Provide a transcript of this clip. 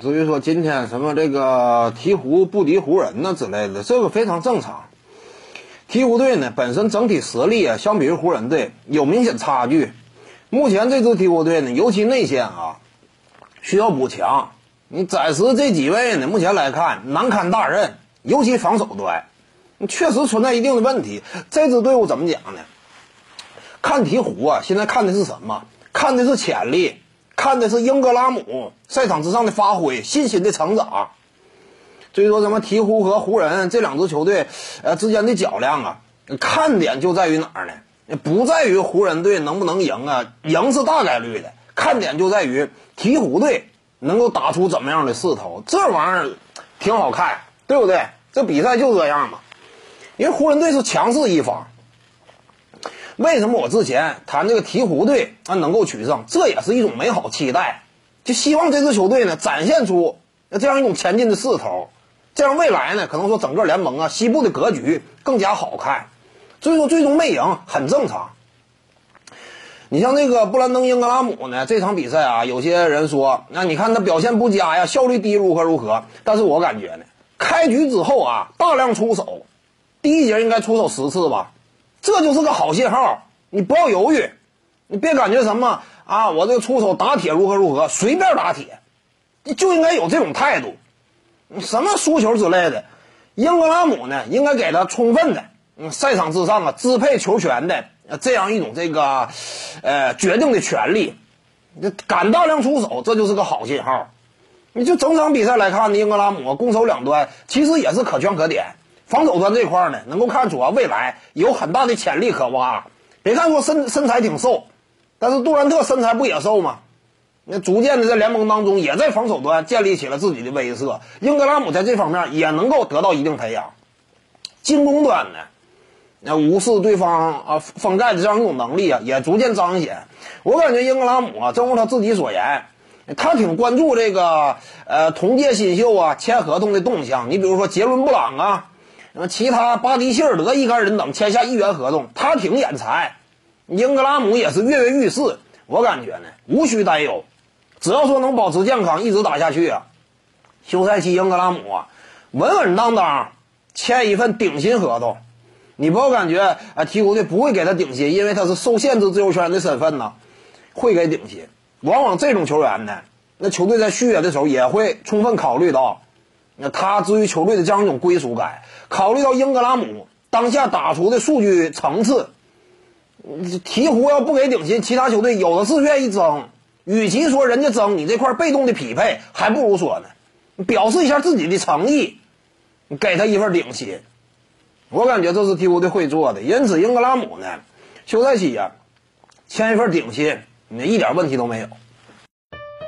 至于说今天什么这个鹈鹕不敌湖人呢之类的，这个非常正常。鹈鹕队呢本身整体实力啊，相比于湖人队有明显差距。目前这支鹈鹕队呢，尤其内线啊，需要补强。你暂时这几位呢，目前来看难堪大任，尤其防守端，确实存在一定的问题。这支队伍怎么讲呢？看鹈鹕啊，现在看的是什么？看的是潜力，看的是英格拉姆赛场之上的发挥，信心的成长。所以说什么鹈鹕和湖人这两支球队呃之间的较量啊，看点就在于哪儿呢？不在于湖人队能不能赢啊，赢是大概率的。看点就在于鹈鹕队能够打出怎么样的势头，这玩意儿挺好看，对不对？这比赛就这样嘛。因为湖人队是强势一方。为什么我之前谈这个鹈鹕队啊能够取胜？这也是一种美好期待，就希望这支球队呢展现出这样一种前进的势头，这样未来呢可能说整个联盟啊西部的格局更加好看。所以说最终没赢很正常。你像那个布兰登·英格拉姆呢，这场比赛啊，有些人说，那你看他表现不佳呀，效率低如何如何？但是我感觉呢，开局之后啊，大量出手，第一节应该出手十次吧。这就是个好信号，你不要犹豫，你别感觉什么啊，我这个出手打铁如何如何，随便打铁，你就应该有这种态度，什么输球之类的，英格拉姆呢，应该给他充分的，嗯，赛场之上啊支配球权的这样一种这个，呃，决定的权利，你敢大量出手，这就是个好信号，你就整场比赛来看呢，英格拉姆攻守两端其实也是可圈可点。防守端这块呢，能够看出啊，未来有很大的潜力可挖。别看说身身材挺瘦，但是杜兰特身材不也瘦吗？那逐渐的在联盟当中也在防守端建立起了自己的威慑。英格拉姆在这方面也能够得到一定培养。进攻端呢，那无视对方啊封盖的这样一种能力啊，也逐渐彰显。我感觉英格拉姆啊，正如他自己所言，他挺关注这个呃同届新秀啊签合同的动向。你比如说杰伦布朗啊。那么其他巴迪希尔德一干人等签下一元合同，他挺眼馋。英格拉姆也是跃跃欲试，我感觉呢无需担忧，只要说能保持健康，一直打下去啊，休赛期英格拉姆啊稳稳当当签一份顶薪合同。你不要感觉啊鹈鹕队不会给他顶薪，因为他是受限制自由球员的身份呢，会给顶薪。往往这种球员呢，那球队在续约的时候也会充分考虑到。那他至于球队的这样一种归属感，考虑到英格拉姆当下打出的数据层次，鹈鹕要不给顶薪，其他球队有的是愿意争。与其说人家争，你这块被动的匹配，还不如说呢，表示一下自己的诚意，给他一份顶薪。我感觉这是鹈鹕队会做的，因此英格拉姆呢，休赛期呀，签一份顶薪，那一点问题都没有。